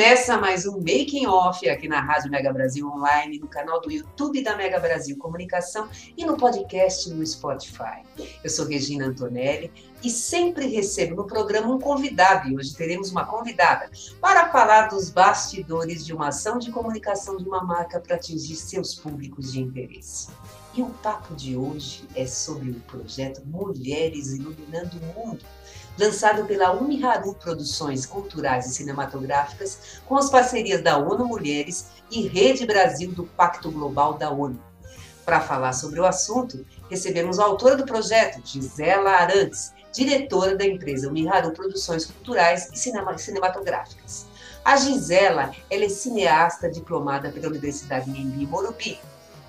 Começa mais um Making Off aqui na Rádio Mega Brasil Online, no canal do YouTube da Mega Brasil Comunicação e no podcast no Spotify. Eu sou Regina Antonelli e sempre recebo no programa um convidado, e hoje teremos uma convidada, para falar dos bastidores de uma ação de comunicação de uma marca para atingir seus públicos de interesse. E o papo de hoje é sobre o projeto Mulheres Iluminando o Mundo lançado pela Uniharu Produções Culturais e Cinematográficas, com as parcerias da ONU Mulheres e Rede Brasil do Pacto Global da ONU. Para falar sobre o assunto, recebemos a autora do projeto, Gisela Arantes, diretora da empresa Uniharu Produções Culturais e Cinematográficas. A Gisela ela é cineasta diplomada pela Universidade Embi Morumbi.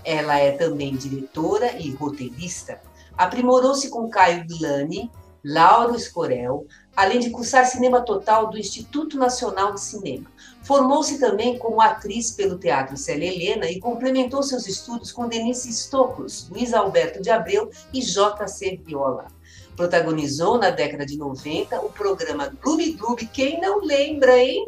Ela é também diretora e roteirista. Aprimorou-se com Caio Glani Lauro Escorel, além de cursar cinema total do Instituto Nacional de Cinema. Formou-se também como atriz pelo Teatro Célia Helena e complementou seus estudos com Denise Stokos, Luiz Alberto de Abreu e J.C. Viola. Protagonizou na década de 90 o programa Gloob Gloob, quem não lembra, hein?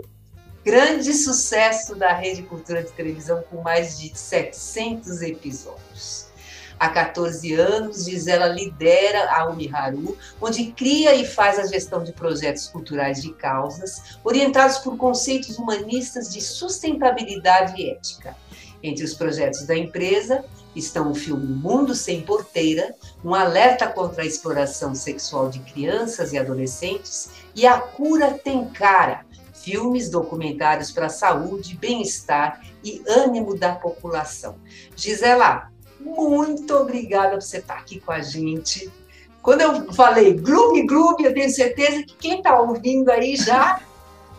Grande sucesso da Rede Cultura de Televisão com mais de 700 episódios. Há 14 anos, Gisela lidera a Uniharu, onde cria e faz a gestão de projetos culturais de causas, orientados por conceitos humanistas de sustentabilidade e ética. Entre os projetos da empresa estão o filme Mundo Sem Porteira, um alerta contra a exploração sexual de crianças e adolescentes, e A Cura Tem Cara, filmes documentários para a saúde, bem-estar e ânimo da população. Gisela, muito obrigada por você estar aqui com a gente. Quando eu falei Gloob Gloob, eu tenho certeza que quem está ouvindo aí já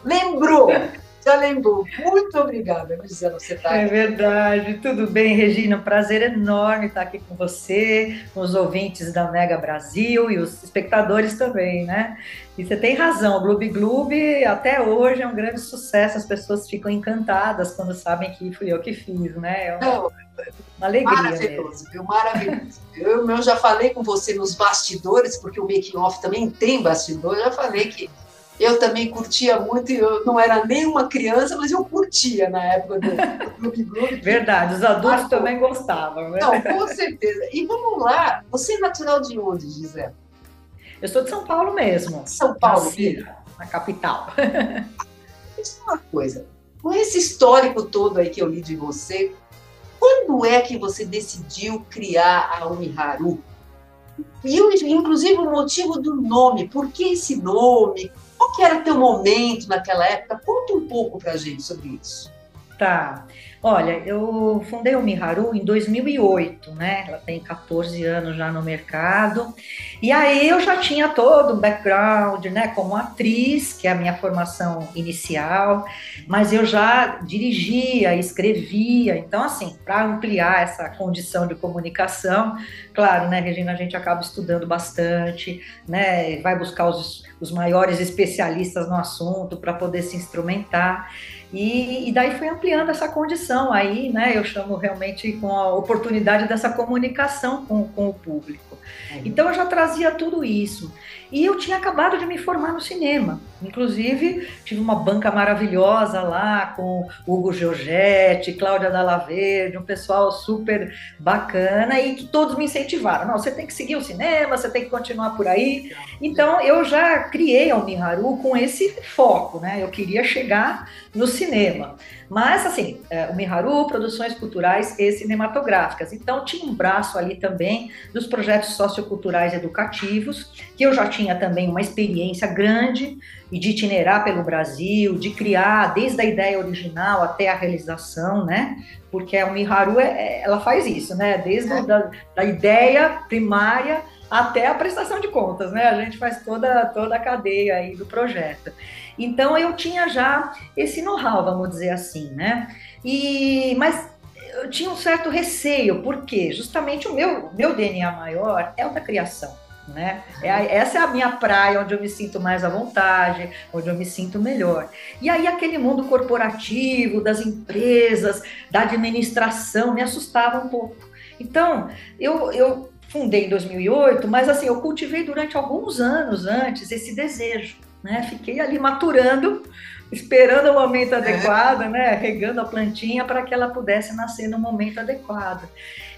lembrou. Já lembrou. Muito obrigada, Gisela, você está É verdade. Tudo bem, Regina? Um prazer enorme estar aqui com você, com os ouvintes da Mega Brasil e os espectadores também, né? E você tem razão, o Gloob Gloob até hoje é um grande sucesso, as pessoas ficam encantadas quando sabem que fui eu que fiz, né? É uma, Não, uma alegria. Maravilhoso, viu? Maravilhoso. eu, eu já falei com você nos bastidores, porque o making off também tem bastidor, já falei que eu também curtia muito, eu não era nem uma criança, mas eu curtia na época do, Clube Gloob. Verdade, os adultos Marcou. também gostavam. Né? Não, com certeza. E vamos lá, você é natural de onde, Gisele? Eu sou de São Paulo mesmo. São Paulo, Nasci, na capital. É uma coisa, com esse histórico todo aí que eu li de você, quando é que você decidiu criar a Uniharu? E, inclusive, o motivo do nome, por que esse nome? Qual que era o teu momento naquela época? Conta um pouco para a gente sobre isso. Tá. Olha, eu fundei o Miharu em 2008, né? Ela tem 14 anos já no mercado. E aí eu já tinha todo um background, né, como atriz, que é a minha formação inicial, mas eu já dirigia, escrevia. Então, assim, para ampliar essa condição de comunicação, claro, né, Regina, a gente acaba estudando bastante, né? Vai buscar os, os maiores especialistas no assunto para poder se instrumentar. E, e, daí foi ampliando essa condição aí, né? Eu chamo realmente com a oportunidade dessa comunicação com, com o público. Uhum. Então eu já trazia tudo isso. E eu tinha acabado de me formar no cinema. Inclusive, tive uma banca maravilhosa lá com Hugo Giorgetti, Cláudia Dalla Verde, um pessoal super bacana e que todos me incentivaram. Não, você tem que seguir o cinema, você tem que continuar por aí. Então, eu já criei a Miharu com esse foco, né? Eu queria chegar no cinema. Mas, assim, é, o Miharu, produções culturais e cinematográficas. Então, tinha um braço ali também dos projetos socioculturais educativos, que eu já tinha também uma experiência grande e de itinerar pelo Brasil, de criar desde a ideia original até a realização, né? Porque a Miharu, é, é, ela faz isso, né? Desde é. da, da ideia primária até a prestação de contas, né? A gente faz toda, toda a cadeia aí do projeto. Então eu tinha já esse know-how, vamos dizer assim, né? E, mas eu tinha um certo receio, porque justamente o meu, meu DNA maior é o da criação. Né? É, essa é a minha praia, onde eu me sinto mais à vontade, onde eu me sinto melhor. E aí, aquele mundo corporativo, das empresas, da administração, me assustava um pouco. Então, eu, eu fundei em 2008, mas assim, eu cultivei durante alguns anos antes esse desejo, né? Fiquei ali maturando, esperando o momento é. adequado, né? Regando a plantinha para que ela pudesse nascer no momento adequado.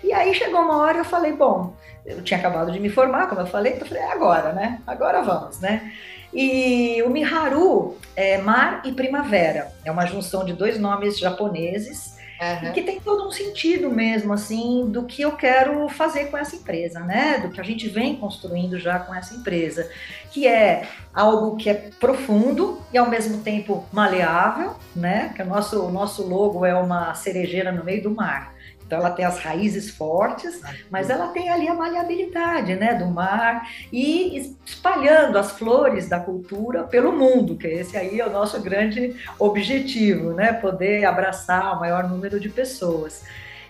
E aí chegou uma hora eu falei, bom, eu tinha acabado de me formar, como eu falei, então eu falei, é agora, né? Agora vamos, né? E o Miharu é mar e primavera, é uma junção de dois nomes japoneses Uhum. que tem todo um sentido mesmo, assim, do que eu quero fazer com essa empresa, né? Do que a gente vem construindo já com essa empresa, que é algo que é profundo e ao mesmo tempo maleável, né? Que o nosso, o nosso logo é uma cerejeira no meio do mar. Então ela tem as raízes fortes, mas ela tem ali a maleabilidade, né, do mar e espalhando as flores da cultura pelo mundo, que esse aí é o nosso grande objetivo, né, poder abraçar o maior número de pessoas.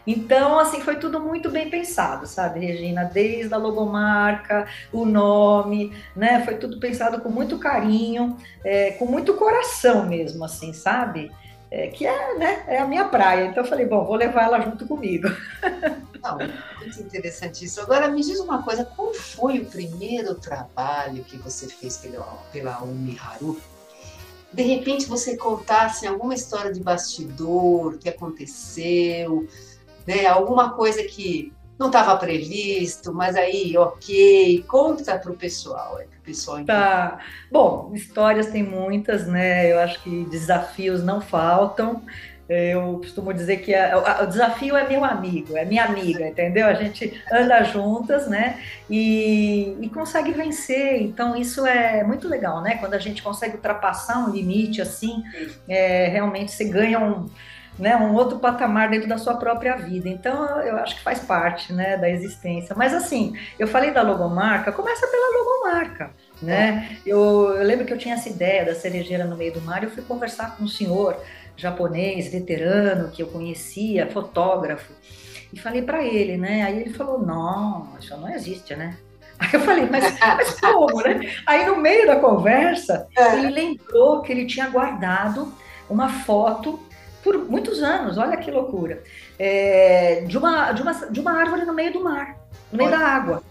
Então, assim, foi tudo muito bem pensado, sabe, Regina? Desde a logomarca, o nome, né? Foi tudo pensado com muito carinho, é, com muito coração mesmo, assim, sabe? É, que é, né, é a minha praia. Então eu falei, bom, vou levar ela junto comigo. Não, muito interessante isso. Agora me diz uma coisa, qual foi o primeiro trabalho que você fez pela, pela Umiharu? De repente você contasse alguma história de bastidor, que aconteceu, né, alguma coisa que não estava previsto, mas aí, ok, conta para o pessoal, é para o pessoal entender. Tá. Bom, histórias tem muitas, né? Eu acho que desafios não faltam. Eu costumo dizer que a, a, o desafio é meu amigo, é minha amiga, entendeu? A gente anda juntas, né? E, e, consegue vencer. Então, isso é muito legal, né? Quando a gente consegue ultrapassar um limite assim, é, realmente você ganha um né, um outro patamar dentro da sua própria vida. Então, eu acho que faz parte, né, da existência. Mas assim, eu falei da logomarca, começa pela logomarca, né? Eu, eu lembro que eu tinha essa ideia da cerejeira no meio do mar, eu fui conversar com um senhor japonês, veterano, que eu conhecia, fotógrafo, e falei para ele, né? Aí ele falou: "Não, isso não existe, né?" Aí eu falei, mas, mas como, né? Aí no meio da conversa, é. ele lembrou que ele tinha guardado uma foto por muitos anos, olha que loucura, é, de, uma, de, uma, de uma árvore no meio do mar, no meio olha. da água.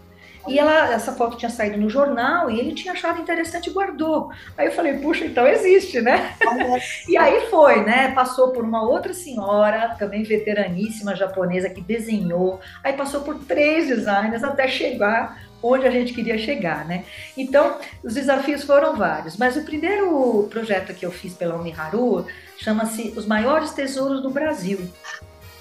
E ela, essa foto tinha saído no jornal e ele tinha achado interessante e guardou. Aí eu falei, puxa, então existe, né? e aí foi, né? Passou por uma outra senhora, também veteraníssima japonesa, que desenhou. Aí passou por três designers até chegar onde a gente queria chegar, né? Então, os desafios foram vários. Mas o primeiro projeto que eu fiz pela Umiharu chama-se Os Maiores Tesouros do Brasil.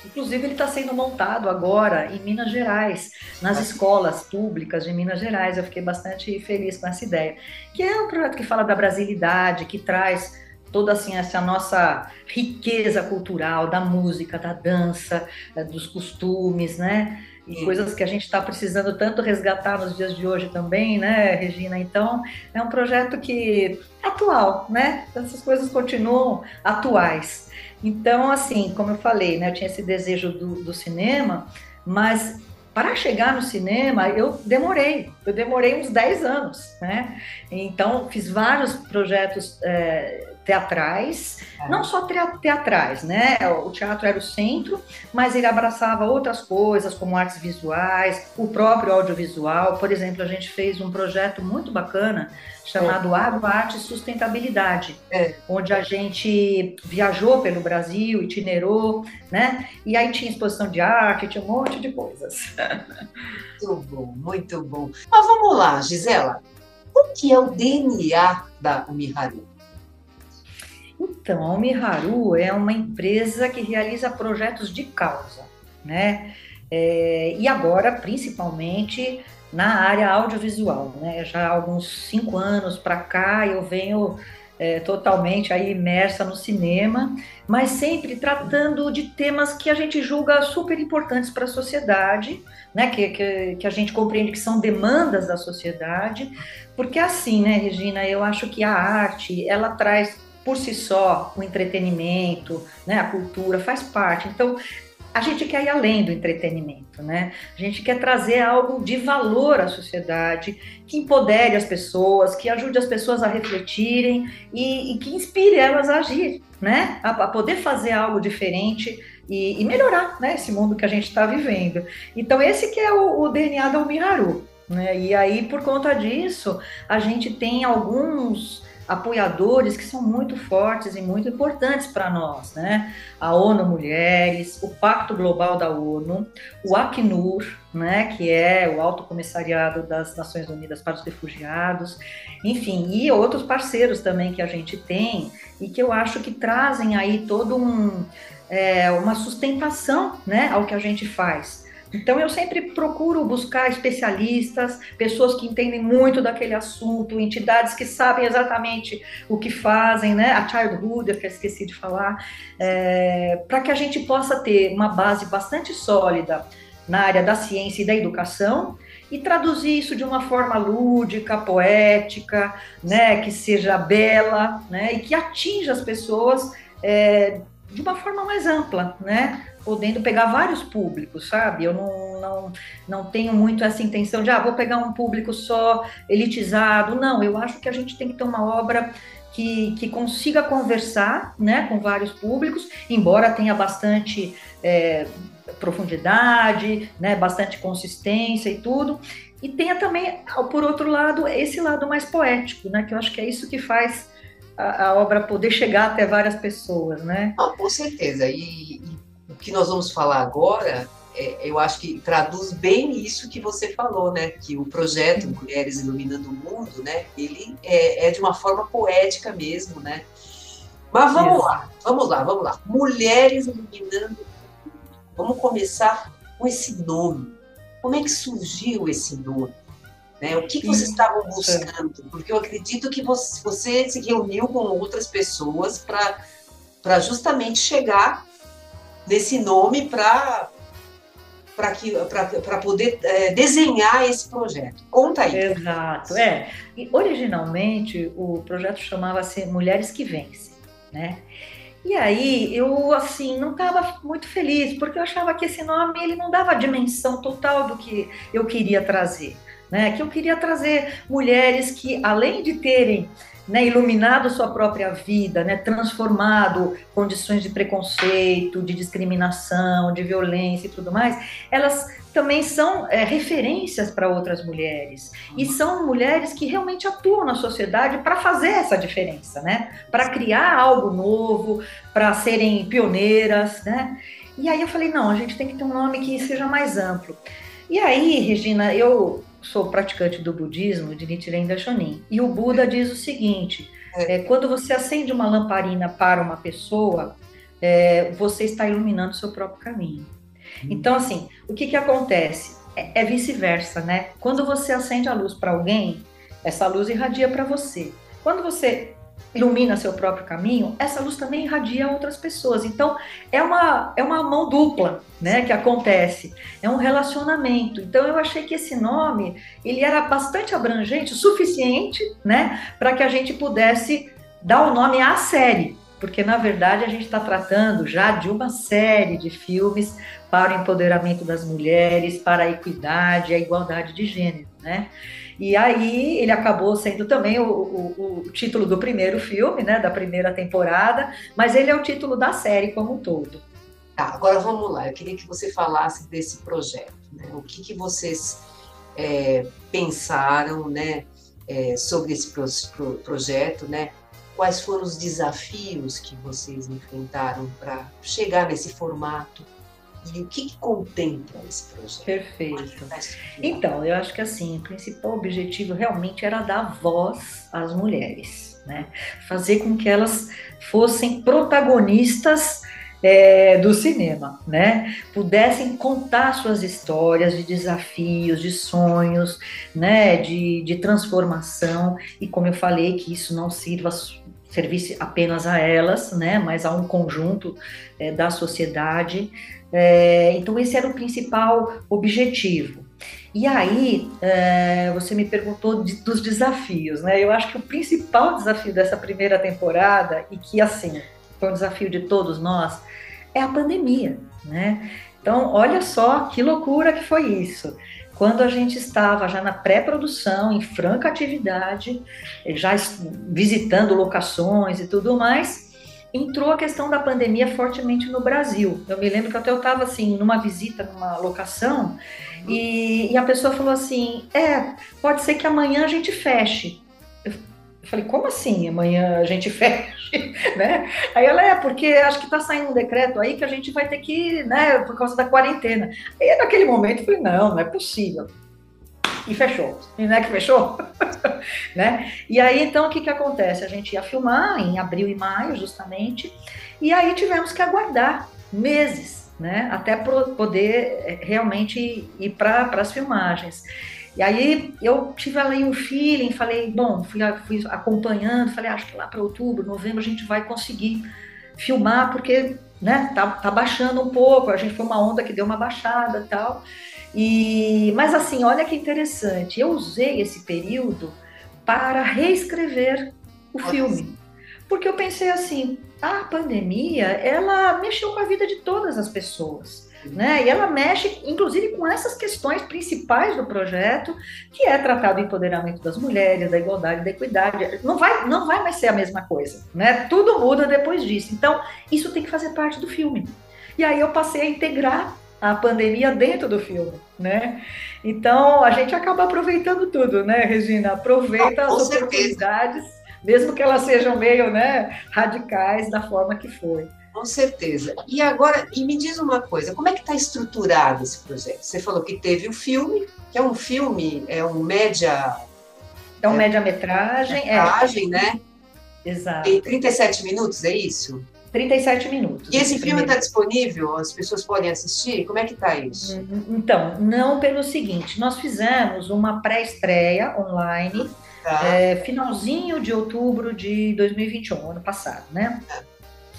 Inclusive, ele está sendo montado agora em Minas Gerais, nas escolas públicas de Minas Gerais. Eu fiquei bastante feliz com essa ideia. Que é um projeto que fala da brasilidade, que traz toda assim essa nossa riqueza cultural da música, da dança, eh, dos costumes, né? Coisas que a gente está precisando tanto resgatar nos dias de hoje também, né, Regina? Então, é um projeto que é atual, né? Essas coisas continuam atuais. Então, assim, como eu falei, né, eu tinha esse desejo do, do cinema, mas para chegar no cinema, eu demorei, eu demorei uns 10 anos, né? Então, fiz vários projetos é, teatrais, é. não só teatrais, né? O teatro era o centro, mas ele abraçava outras coisas, como artes visuais, o próprio audiovisual. Por exemplo, a gente fez um projeto muito bacana chamado é. Agroarte e Sustentabilidade, é. onde a gente viajou pelo Brasil, itinerou, né? E aí tinha exposição de arte, tinha um monte de coisas. Muito bom, muito bom. Mas vamos lá, Gisela. O que é o DNA da Umiharu? Então, a Omiharu é uma empresa que realiza projetos de causa, né? é, e agora, principalmente, na área audiovisual. Né? Já há alguns cinco anos para cá eu venho é, totalmente aí imersa no cinema, mas sempre tratando de temas que a gente julga super importantes para a sociedade, né? Que, que, que, a gente compreende que são demandas da sociedade, porque assim, né, Regina, eu acho que a arte ela traz por si só o entretenimento, né, a cultura faz parte. Então a gente quer ir além do entretenimento, né? A gente quer trazer algo de valor à sociedade, que empodere as pessoas, que ajude as pessoas a refletirem e, e que inspire elas a agir, né? A, a poder fazer algo diferente e, e, melhorar, né? Esse mundo que a gente está vivendo. Então esse que é o, o DNA da Umiharu, né? E aí por conta disso a gente tem alguns apoiadores que são muito fortes e muito importantes para nós, né? A ONU Mulheres, o Pacto Global da ONU, o Acnur, né, que é o Alto Comissariado das Nações Unidas para os Refugiados, enfim, e outros parceiros também que a gente tem e que eu acho que trazem aí todo um é, uma sustentação, né, ao que a gente faz. Então eu sempre procuro buscar especialistas, pessoas que entendem muito daquele assunto, entidades que sabem exatamente o que fazem, né? A Childhood, que eu esqueci de falar, é, para que a gente possa ter uma base bastante sólida na área da ciência e da educação e traduzir isso de uma forma lúdica, poética, né, que seja bela, né, e que atinja as pessoas é, de uma forma mais ampla, né? Podendo pegar vários públicos, sabe? Eu não, não, não tenho muito essa intenção de, ah, vou pegar um público só elitizado. Não, eu acho que a gente tem que ter uma obra que, que consiga conversar né, com vários públicos, embora tenha bastante é, profundidade, né, bastante consistência e tudo. E tenha também, por outro lado, esse lado mais poético, né, que eu acho que é isso que faz a, a obra poder chegar até várias pessoas, né? Não, com certeza. E o que nós vamos falar agora, é, eu acho que traduz bem isso que você falou, né? Que o projeto Mulheres Iluminando o Mundo, né? Ele é, é de uma forma poética mesmo, né? Mas vamos lá, vamos lá, vamos lá. Mulheres Iluminando o Mundo. Vamos começar com esse nome. Como é que surgiu esse nome? Né? O que, que vocês estavam buscando? Porque eu acredito que você, você se reuniu com outras pessoas para justamente chegar nesse nome para para poder é, desenhar esse projeto. Conta aí. Exato, é. E originalmente o projeto chamava-se Mulheres que Vencem, né? E aí eu assim não estava muito feliz porque eu achava que esse nome ele não dava a dimensão total do que eu queria trazer, né? Que eu queria trazer mulheres que além de terem né, iluminado sua própria vida, né, transformado condições de preconceito, de discriminação, de violência e tudo mais, elas também são é, referências para outras mulheres e são mulheres que realmente atuam na sociedade para fazer essa diferença, né, para criar algo novo, para serem pioneiras, né. E aí eu falei não, a gente tem que ter um nome que seja mais amplo. E aí, Regina, eu sou praticante do budismo de Nichiren Daishonin. E o Buda diz o seguinte: é, quando você acende uma lamparina para uma pessoa, é, você está iluminando o seu próprio caminho. Hum. Então, assim, o que, que acontece? É, é vice-versa, né? Quando você acende a luz para alguém, essa luz irradia para você. Quando você ilumina seu próprio caminho, essa luz também irradia outras pessoas. Então, é uma, é uma mão dupla, né, que acontece. É um relacionamento. Então, eu achei que esse nome, ele era bastante abrangente, suficiente, né, para que a gente pudesse dar o nome à série. Porque, na verdade, a gente está tratando já de uma série de filmes para o empoderamento das mulheres, para a equidade, a igualdade de gênero, né? E aí ele acabou sendo também o, o, o, título do primeiro filme, né, da primeira temporada, mas ele é o título da série como um todo. Tá, agora vamos lá. Eu queria que você falasse desse projeto. Né? O que, que vocês é, pensaram, né, é, sobre esse pro, pro, projeto, né? Quais foram os desafios que vocês enfrentaram para chegar nesse formato? E o que, que contempla esse projeto? Perfeito. Então, eu acho que assim, o principal objetivo realmente era dar voz às mulheres, né? Fazer com que elas fossem protagonistas é, do cinema, né? Pudessem contar suas histórias de desafios, de sonhos, né? De, de transformação e como eu falei que isso não sirva servisse apenas a elas, né? Mas a um conjunto é, da sociedade. É, então esse era o principal objetivo. E aí, é, você me perguntou de, dos desafios, né? Eu acho que o principal desafio dessa primeira temporada, e que, assim, foi um desafio de todos nós, é a pandemia, né? Então, olha só que loucura que foi isso. Quando a gente estava já na pré-produção, em franca atividade, já visitando locações e tudo mais, entrou a questão da pandemia fortemente no Brasil. Eu me lembro que até eu estava assim, numa visita numa locação, e, e, a pessoa falou assim: é, pode ser que amanhã a gente feche. Eu, eu falei, como assim amanhã a gente feche? né? Aí ela é, porque acho que está saindo um decreto aí que a gente vai ter que, né, por causa da quarentena. Aí naquele momento eu falei, não, não é possível. E fechou. E não é que fechou? né? E aí, então, o que, que acontece? A gente ia filmar em abril e maio, justamente, e aí tivemos que aguardar meses, né? Até poder eh, realmente ir para as filmagens. E aí eu tive ali um feeling, falei, bom, fui, fui acompanhando, falei, acho que lá para outubro, novembro a gente vai conseguir filmar, porque né, tá, tá baixando um pouco, a gente foi uma onda que deu uma baixada tal. E, mas assim, olha que interessante, eu usei esse período para reescrever o Nossa. filme. Porque eu pensei assim, a pandemia, ela mexeu com a vida de todas as pessoas. Né? E ela mexe, inclusive, com essas questões principais do projeto, que é tratar do empoderamento das mulheres, da igualdade, da equidade. Não vai, não vai mais ser a mesma coisa, né? Tudo muda depois disso. Então, isso tem que fazer parte do filme. E aí eu passei a integrar a pandemia dentro do filme, né? Então a gente acaba aproveitando tudo, né, Regina? Aproveita as oportunidades, mesmo que elas sejam meio, né, radicais da forma que foi. Com certeza. E agora, e me diz uma coisa, como é que está estruturado esse projeto? Você falou que teve o filme, que é um filme, é um média... É um é, média-metragem. Metragem, é. né? Exato. Tem 37 minutos, é isso? 37 minutos. E esse filme está disponível? As pessoas podem assistir? Como é que está isso? Hum, então, não pelo seguinte, nós fizemos uma pré-estreia online, tá. é, finalzinho de outubro de 2021, ano passado, né? Tá.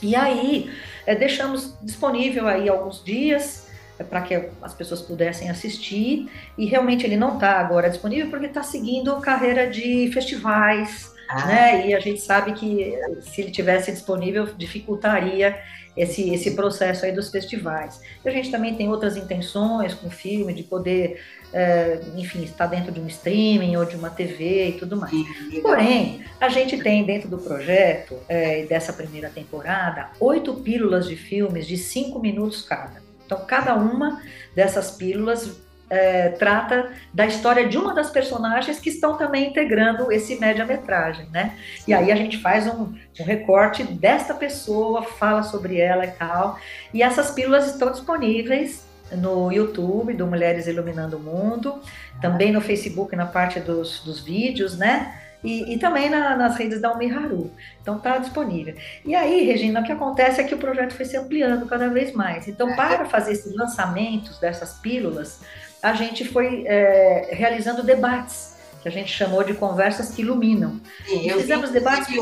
E aí, é, deixamos disponível aí alguns dias é, para que as pessoas pudessem assistir, e realmente ele não está agora disponível porque está seguindo carreira de festivais, ah. Né? E a gente sabe que se ele tivesse disponível, dificultaria esse, esse processo aí dos festivais. E a gente também tem outras intenções com o filme, de poder, é, enfim, estar dentro de um streaming ou de uma TV e tudo mais. Porém, a gente tem dentro do projeto, é, dessa primeira temporada, oito pílulas de filmes de cinco minutos cada. Então, cada uma dessas pílulas é, trata da história de uma das personagens que estão também integrando esse média-metragem, né? E aí a gente faz um, um, recorte desta pessoa, fala sobre ela e tal. E essas pílulas estão disponíveis no YouTube do Mulheres Iluminando o Mundo, também no Facebook na parte dos, dos vídeos, né? E, e, também na, nas redes da Umiharu. Então está disponível. E aí, Regina, o que acontece é que o projeto foi se ampliando cada vez mais. Então, para fazer esses lançamentos dessas pílulas, a gente foi é, realizando debates, que a gente chamou de conversas que iluminam. Sim, eu Fizemos vi, debates.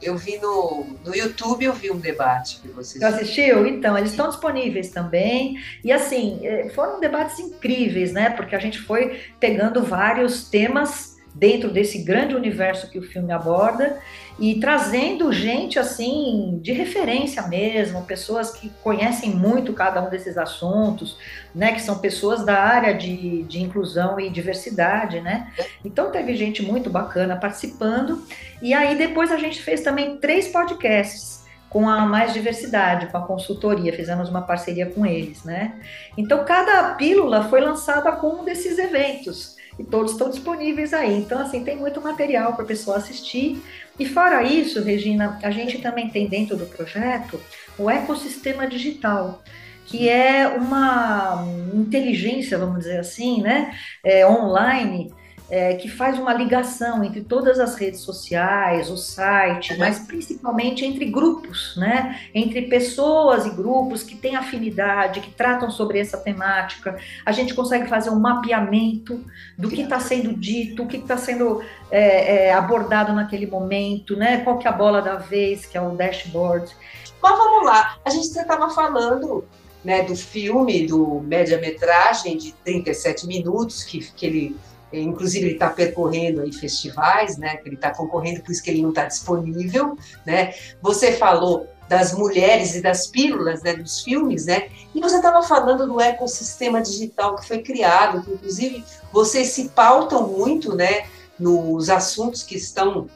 Eu vi no, no YouTube, eu vi um debate que vocês. Você assistiu? Então, eles estão disponíveis também. E assim, é, foram debates incríveis, né? Porque a gente foi pegando vários temas dentro desse grande universo que o filme aborda e trazendo gente assim de referência mesmo, pessoas que conhecem muito cada um desses assuntos, né, que são pessoas da área de, de inclusão e diversidade, né? Então teve gente muito bacana participando e aí depois a gente fez também três podcasts com a Mais Diversidade, com a consultoria, fizemos uma parceria com eles, né? Então cada pílula foi lançada com um desses eventos e todos estão disponíveis aí. Então, assim, tem muito material para a pessoa assistir. E fora isso, Regina, a gente também tem dentro do projeto o ecossistema digital, que é uma inteligência, vamos dizer assim, né, é, online, é, que faz uma ligação entre todas as redes sociais, o site, mas principalmente entre grupos, né? Entre pessoas e grupos que têm afinidade, que tratam sobre essa temática. A gente consegue fazer um mapeamento do que está sendo dito, o que está sendo é, é, abordado naquele momento, né? Qual que é a bola da vez, que é o dashboard. Mas vamos lá, a gente estava falando né, do filme, do média-metragem de 37 minutos, que, que ele inclusive ele está percorrendo aí festivais, né? Ele está concorrendo, por isso que ele não está disponível, né? Você falou das mulheres e das pílulas, né? Dos filmes, né? E você estava falando do ecossistema digital que foi criado, que inclusive vocês se pautam muito, né? Nos assuntos que estão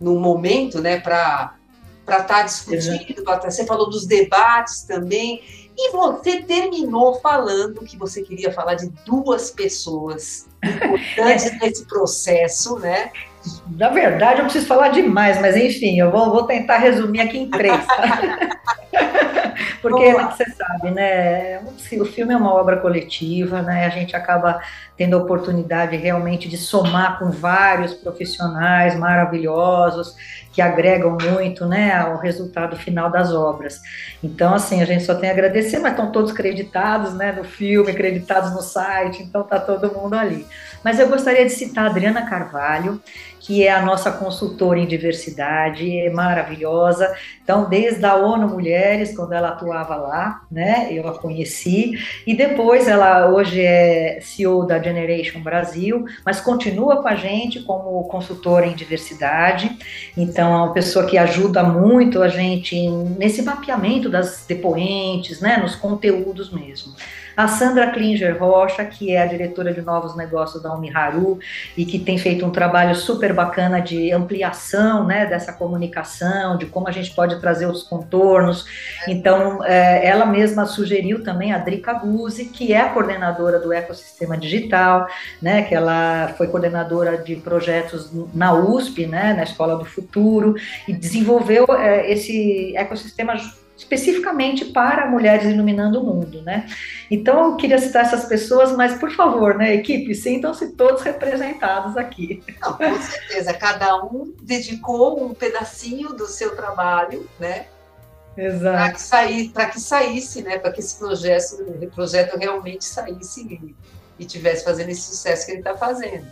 no momento, né? Para para estar tá discutindo, tá, você falou dos debates também, e você terminou falando que você queria falar de duas pessoas importantes é. nesse processo, né? Na verdade, eu preciso falar demais, mas enfim, eu vou, vou tentar resumir aqui em três. Tá? Porque você sabe, né? O filme é uma obra coletiva, né? A gente acaba tendo a oportunidade realmente de somar com vários profissionais maravilhosos que agregam muito, né, ao resultado final das obras. Então, assim, a gente só tem a agradecer, mas estão todos creditados, né, no filme, creditados no site, então tá todo mundo ali. Mas eu gostaria de citar a Adriana Carvalho, que é a nossa consultora em diversidade, é maravilhosa. Então, desde a ONU Mulheres, quando ela atuava lá, né, eu a conheci, e depois ela hoje é CEO da Generation Brasil, mas continua com a gente como consultora em diversidade. Então, é uma pessoa que ajuda muito a gente nesse mapeamento das depoentes, né, nos conteúdos mesmo. A Sandra Klinger Rocha, que é a diretora de novos negócios da Uniharu e que tem feito um trabalho super bacana de ampliação né, dessa comunicação, de como a gente pode trazer os contornos. Então, é, ela mesma sugeriu também a Drica Guzzi, que é a coordenadora do ecossistema digital, né, que ela foi coordenadora de projetos na USP, né, na Escola do Futuro, e desenvolveu é, esse ecossistema especificamente para mulheres iluminando o mundo, né? Então eu queria citar essas pessoas, mas por favor, né, equipe, sintam-se todos representados aqui. Não, com certeza, cada um dedicou um pedacinho do seu trabalho, né? Exato. Para que, sair, que saísse, né? Para que esse projeto, projeto realmente saísse e, e tivesse fazendo esse sucesso que ele está fazendo.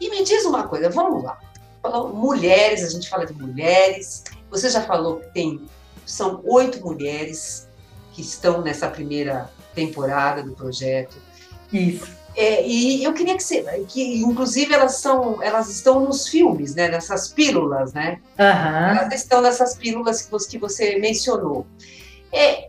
E me diz uma coisa, vamos lá. Falou mulheres, a gente fala de mulheres. Você já falou que tem são oito mulheres que estão nessa primeira temporada do projeto. Isso. É, e eu queria que você, que inclusive elas são, elas estão nos filmes, né? Nessas pílulas, né? Uhum. Elas estão nessas pílulas que você, que você mencionou. É,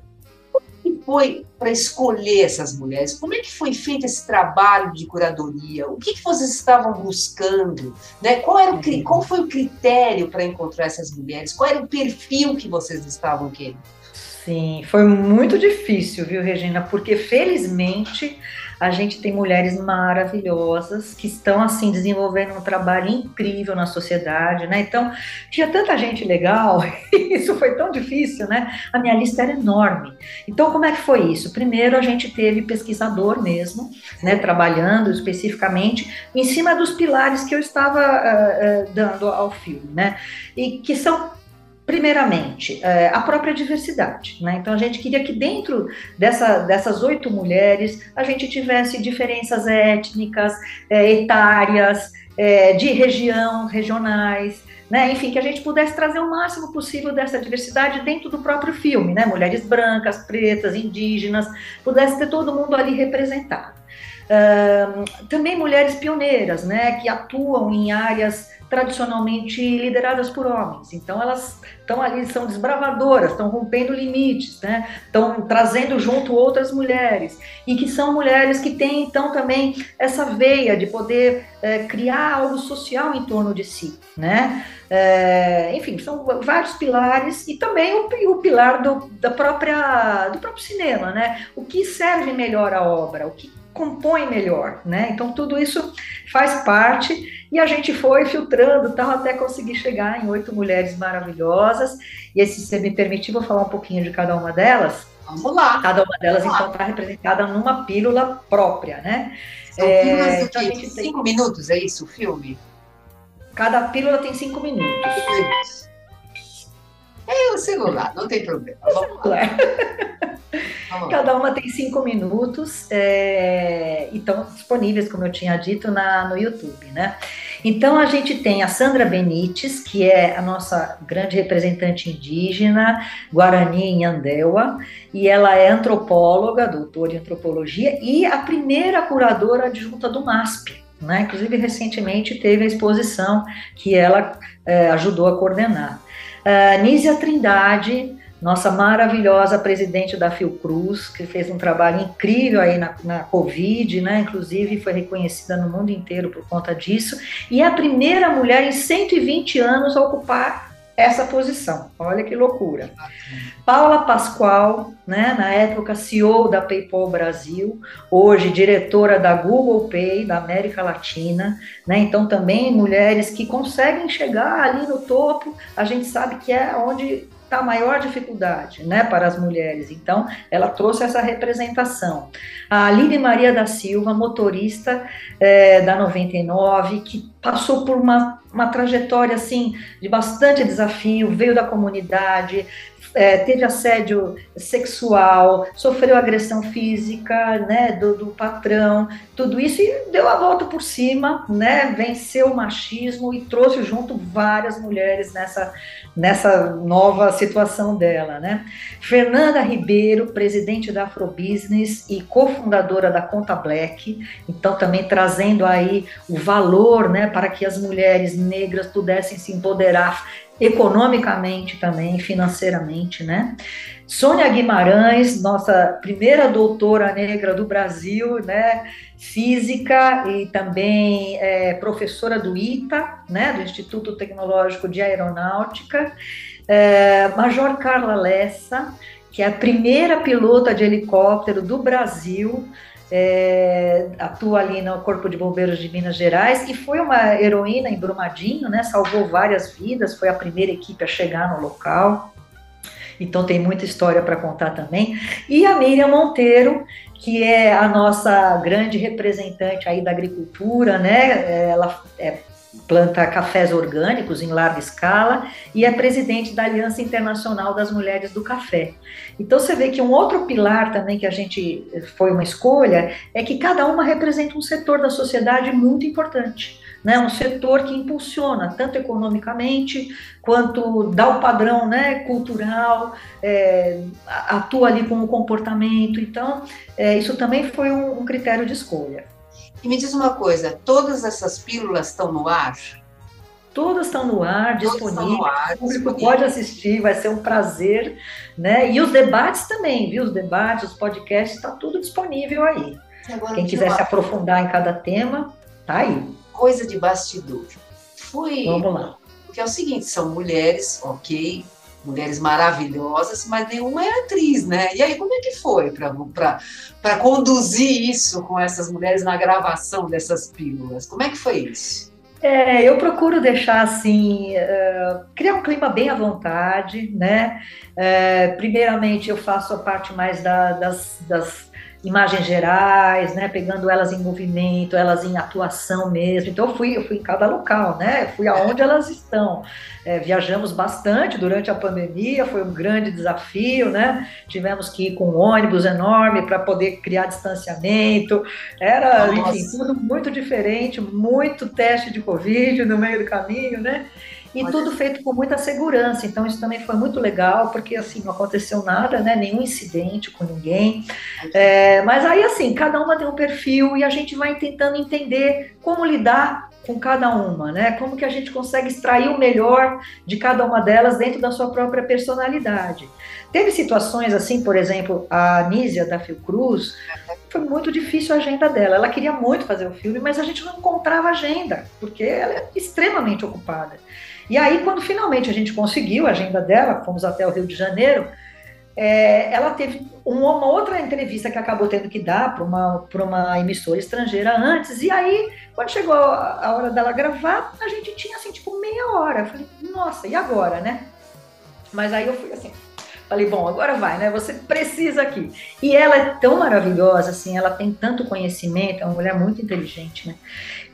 foi para escolher essas mulheres? Como é que foi feito esse trabalho de curadoria? O que, que vocês estavam buscando? Né? Qual, era o, qual foi o critério para encontrar essas mulheres? Qual era o perfil que vocês estavam querendo? Sim, foi muito difícil, viu, Regina? Porque felizmente a gente tem mulheres maravilhosas que estão assim desenvolvendo um trabalho incrível na sociedade, né? Então, tinha tanta gente legal, isso foi tão difícil, né? A minha lista era enorme. Então, como é que foi isso? Primeiro, a gente teve pesquisador mesmo, né, trabalhando especificamente em cima dos pilares que eu estava uh, uh, dando ao filme, né? E que são primeiramente, é, a própria diversidade. Né? Então, a gente queria que dentro dessa, dessas oito mulheres a gente tivesse diferenças étnicas, é, etárias, é, de região, regionais, né? enfim, que a gente pudesse trazer o máximo possível dessa diversidade dentro do próprio filme, né? mulheres brancas, pretas, indígenas, pudesse ter todo mundo ali representado. Uh, também mulheres pioneiras, né, que atuam em áreas tradicionalmente lideradas por homens. Então elas estão ali, são desbravadoras, estão rompendo limites, né? Estão trazendo junto outras mulheres e que são mulheres que têm então também essa veia de poder é, criar algo social em torno de si, né? É, enfim, são vários pilares e também o, o pilar do, da própria do próprio cinema, né? O que serve melhor a obra, o que compõe melhor, né? Então tudo isso faz parte e a gente foi filtrando tal até conseguir chegar em oito mulheres maravilhosas. E se você me permitir, vou falar um pouquinho de cada uma delas. Vamos lá. Cada uma delas, então, está representada numa pílula própria, né? São É, pílulas então tem- cinco minutos, é isso o filme? Cada pílula tem cinco minutos. É o celular, não tem problema. Vamos lá. Cada uma tem cinco minutos é, e estão disponíveis, como eu tinha dito, na, no YouTube, né? Então a gente tem a Sandra Benites, que é a nossa grande representante indígena, Guarani em Andeua, e ela é antropóloga, doutora em antropologia e a primeira curadora adjunta do MASP. Né? Inclusive, recentemente teve a exposição que ela é, ajudou a coordenar. Uh, Nízia Trindade, nossa maravilhosa presidente da Fiocruz, que fez um trabalho incrível aí na, na Covid, né? Inclusive foi reconhecida no mundo inteiro por conta disso, e é a primeira mulher em 120 anos a ocupar essa posição. Olha que loucura. Paula Pascoal, né, na época CEO da PayPal Brasil, hoje diretora da Google Pay da América Latina, né? Então também mulheres que conseguem chegar ali no topo, a gente sabe que é onde a maior dificuldade né, para as mulheres. Então, ela trouxe essa representação. A Aline Maria da Silva, motorista é, da 99, que passou por uma, uma trajetória assim de bastante desafio, veio da comunidade, é, teve assédio sexual, sofreu agressão física, né, do, do, patrão, tudo isso e deu a volta por cima, né, venceu o machismo e trouxe junto várias mulheres nessa, nessa nova situação dela, né. Fernanda Ribeiro, presidente da Afrobusiness e cofundadora da Conta Black, então também trazendo aí o valor, né, para que as mulheres negras pudessem se empoderar economicamente também, financeiramente, né? Sônia Guimarães, nossa primeira doutora negra do Brasil, né? Física e também é, professora do ITA, né? Do Instituto Tecnológico de Aeronáutica. É, Major Carla Lessa, que é a primeira pilota de helicóptero do Brasil, é, atua ali no Corpo de Bombeiros de Minas Gerais e foi uma heroína em Brumadinho, né? Salvou várias vidas, foi a primeira equipe a chegar no local. Então tem muita história para contar também. E a Miriam Monteiro, que é a nossa grande representante aí da agricultura, né? Ela é planta cafés orgânicos em larga escala e é presidente da Aliança Internacional das Mulheres do Café. Então você vê que um outro pilar também que a gente foi uma escolha é que cada uma representa um setor da sociedade muito importante. Né, um setor que impulsiona tanto economicamente quanto dá o padrão né, cultural, é, atua ali com o comportamento. Então, é, isso também foi um, um critério de escolha. E me diz uma coisa, todas essas pílulas estão no ar? Todas estão no ar, disponíveis. Ar, o público disponível. pode assistir, vai ser um prazer, né? E os debates também, viu? Os debates, os podcasts, está tudo disponível aí. Quem quiser se aprofundar em cada tema, tá aí. Coisa de bastidor. Fui. Vamos lá. Porque é o seguinte, são mulheres, ok, mulheres maravilhosas, mas nenhuma é atriz, né? E aí, como é que foi para conduzir isso com essas mulheres na gravação dessas pílulas? Como é que foi isso? É, eu procuro deixar assim, uh, criar um clima bem à vontade, né? Uh, primeiramente, eu faço a parte mais da, das, das imagens gerais, né, pegando elas em movimento, elas em atuação mesmo. Então eu fui, eu fui em cada local, né? Fui aonde elas estão. É, viajamos bastante durante a pandemia, foi um grande desafio, né? Tivemos que ir com um ônibus enorme para poder criar distanciamento. Era, Nossa. enfim, tudo muito diferente, muito teste de Covid no meio do caminho, né? E Olha. tudo feito com muita segurança. Então, isso também foi muito legal, porque assim, não aconteceu nada, né? Nenhum incidente com ninguém. É, mas aí, assim, cada uma tem um perfil e a gente vai tentando entender como lidar com cada uma, né? Como que a gente consegue extrair o melhor de cada uma delas dentro da sua própria personalidade. Teve situações assim, por exemplo, a Nízia da Fiocruz, foi muito difícil a agenda dela. Ela queria muito fazer o filme, mas a gente não encontrava agenda, porque ela é extremamente ocupada. E aí, quando finalmente a gente conseguiu a agenda dela, fomos até o Rio de Janeiro, é, ela teve uma, uma, outra entrevista que acabou tendo que dar para uma, uma emissora estrangeira antes, e aí, quando chegou a, a hora dela gravar, a gente tinha assim, tipo, meia hora. Eu falei, nossa, e agora, né? Mas aí eu fui assim, Falei, bom, agora vai, né? Você precisa aqui. E ela é tão maravilhosa, assim, ela tem tanto conhecimento, é uma mulher muito inteligente, né?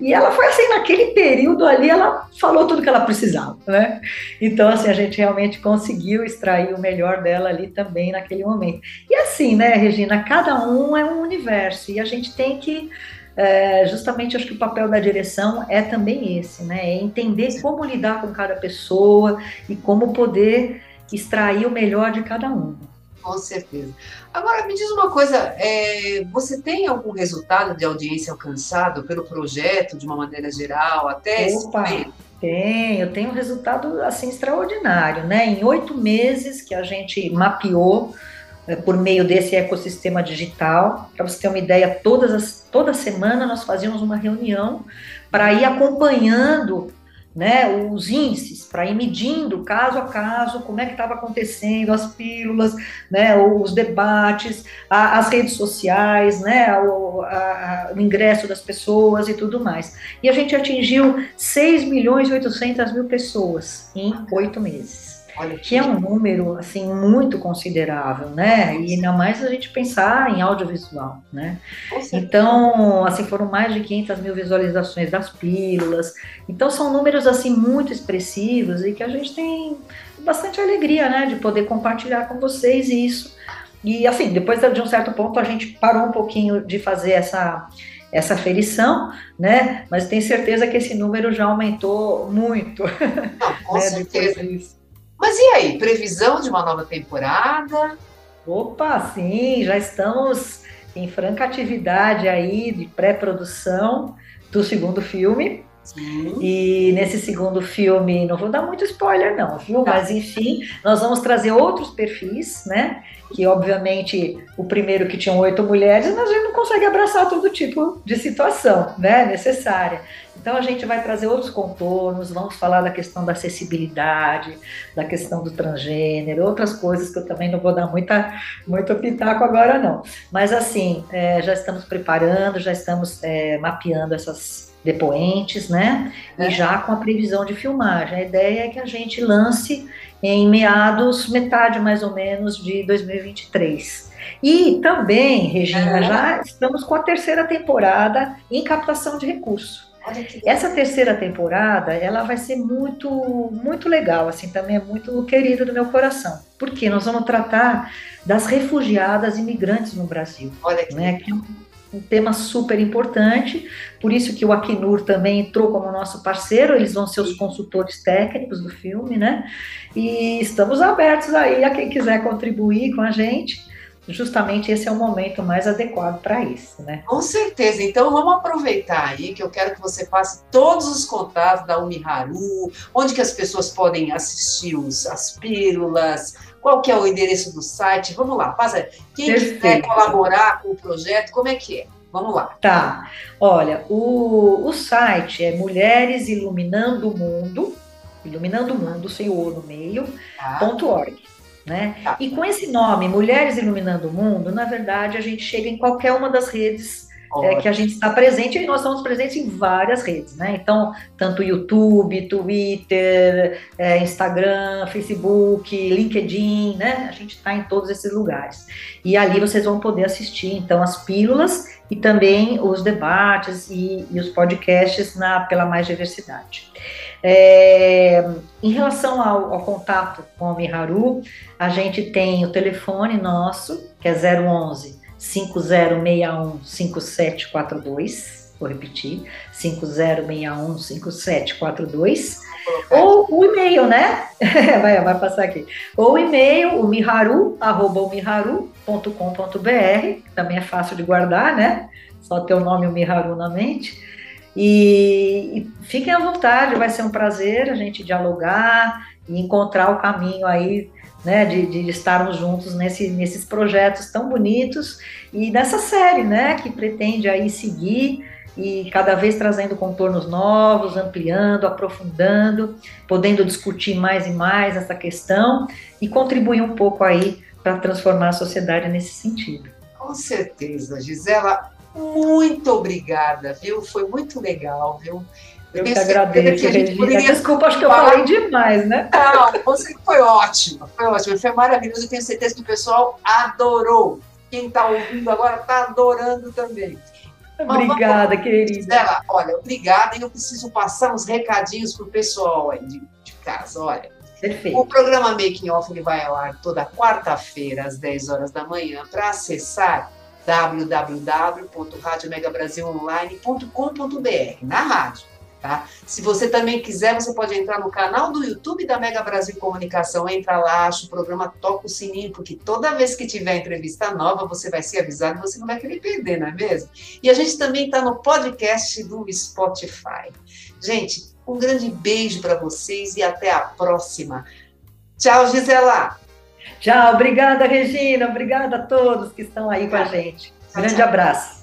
E ela foi assim, naquele período ali, ela falou tudo que ela precisava, né? Então, assim, a gente realmente conseguiu extrair o melhor dela ali também naquele momento. E assim, né, Regina, cada um é um universo e a gente tem que é, justamente acho que o papel da direção é também esse, né? É entender como lidar com cada pessoa e como poder extrair o melhor de cada um. Com certeza. Agora, me diz uma coisa: é, você tem algum resultado de audiência alcançado pelo projeto, de uma maneira geral, até Opa, esse momento? Tem, eu tenho um resultado assim extraordinário, né? Em oito meses que a gente mapeou é, por meio desse ecossistema digital. Para você ter uma ideia, todas as, toda semana nós fazíamos uma reunião para ir acompanhando né, os índices, para ir medindo caso a caso como é que estava acontecendo, as pílulas, né, os debates, a, as redes sociais, né, o, a, o, ingresso das pessoas e tudo mais. E a gente atingiu 6 milhões e 800 mil pessoas em oito meses. Olha que é um número assim muito considerável, né? E ainda mais a gente pensar em audiovisual, né? Então, assim, foram mais de 500 mil visualizações das pílulas. Então, são números assim muito expressivos e que a gente tem bastante alegria, né, de poder compartilhar com vocês isso. E assim, depois de um certo ponto a gente parou um pouquinho de fazer essa essa ferição, né? Mas tenho certeza que esse número já aumentou muito. Não, com né, certeza. Mas e aí, previsão de uma nova temporada? Opa, sim, já estamos em franca atividade aí de pré-produção do segundo filme. Sim. E nesse segundo filme, não vou dar muito spoiler, não, viu? Tá. Mas enfim, nós vamos trazer outros perfis, né? Que obviamente o primeiro que tinham oito mulheres, mas a gente não consegue abraçar todo tipo de situação, né? Necessária. Então a gente vai trazer outros contornos, vamos falar da questão da acessibilidade, da questão do transgênero, outras coisas que eu também não vou dar muita, muito pitaco agora não. Mas assim, é, já estamos preparando, já estamos é, mapeando essas depoentes, né? É. E já com a previsão de filmagem. A ideia é que a gente lance em meados, metade mais ou menos de 2023. E também, Regina, é. já estamos com a terceira temporada em captação de recursos. Essa terceira temporada, ela vai ser muito, muito legal, assim, também é muito querida do meu coração. Porque nós vamos tratar das refugiadas imigrantes no Brasil. Olha que né? Que é um tema super importante, por isso que o Acnur também entrou como nosso parceiro, eles vão ser os consultores técnicos do filme, né? E estamos abertos aí a quem quiser contribuir com a gente justamente esse é o momento mais adequado para isso, né? Com certeza. Então vamos aproveitar aí que eu quero que você passe todos os contatos da Umiharu, onde que as pessoas podem assistir os, as pílulas, qual que é o endereço do site. Vamos lá, passa. Quem Perfeito. quiser colaborar com o projeto, como é que é? Vamos lá. Tá. Olha, o, o site é Mulheres Iluminando o Mundo, Iluminando o Mundo, sem o O no meio, tá. ponto .org. Né? Tá. E com esse nome, Mulheres Iluminando o Mundo, na verdade, a gente chega em qualquer uma das redes é, que a gente está presente e nós estamos presentes em várias redes, né? Então, tanto YouTube, Twitter, é, Instagram, Facebook, LinkedIn, né? A gente está em todos esses lugares. E ali vocês vão poder assistir, então, as pílulas e também os debates e, e os podcasts na, pela Mais Diversidade. É, em relação ao, ao, contato com o Miharu, a gente tem o telefone nosso, que é 011 5061 5742. Vou repetir: 5061 5742. Ou o e-mail, né? vai, vai passar aqui. Ou o e-mail, o miharu, arroba o miharu.com.br, também é fácil de guardar, né? Só ter o nome o Miharu na mente. E, e, fiquem à vontade, vai ser um prazer a gente dialogar e encontrar o caminho aí, né, de, de estarmos juntos nesse, nesses projetos tão bonitos e nessa série, né, que pretende aí seguir e cada vez trazendo contornos novos, ampliando, aprofundando, podendo discutir mais e mais essa questão e contribuir um pouco aí para transformar a sociedade nesse sentido. Com certeza, Gisela muito obrigada, viu? Foi muito legal, viu? Eu que agradeço, Regina. Poderia... Desculpa, acho que eu falei demais, né? Não, você foi ótimo, foi ótimo, foi maravilhoso. Eu tenho certeza que o pessoal adorou. Quem está ouvindo agora está adorando também. Obrigada, vamos... querida. Ela, olha, obrigada. E eu preciso passar uns recadinhos para o pessoal aí de, de casa. Olha, Perfeito. O programa Making Off ele vai ao ar toda quarta-feira, às 10 horas da manhã. Para acessar, www.radiomegabrasilonline.com.br, na rádio. Tá? Se você também quiser, você pode entrar no canal do YouTube da Mega Brasil Comunicação, entra lá, acha o programa, toca o sininho, porque toda vez que tiver entrevista nova, você vai ser avisado, você não vai querer perder, não é mesmo? E a gente também está no podcast do Spotify. Gente, um grande beijo para vocês e até a próxima. Tchau, Gisela. Tchau, obrigada, Regina. Obrigada a todos que estão aí com a gente. Grande abraço.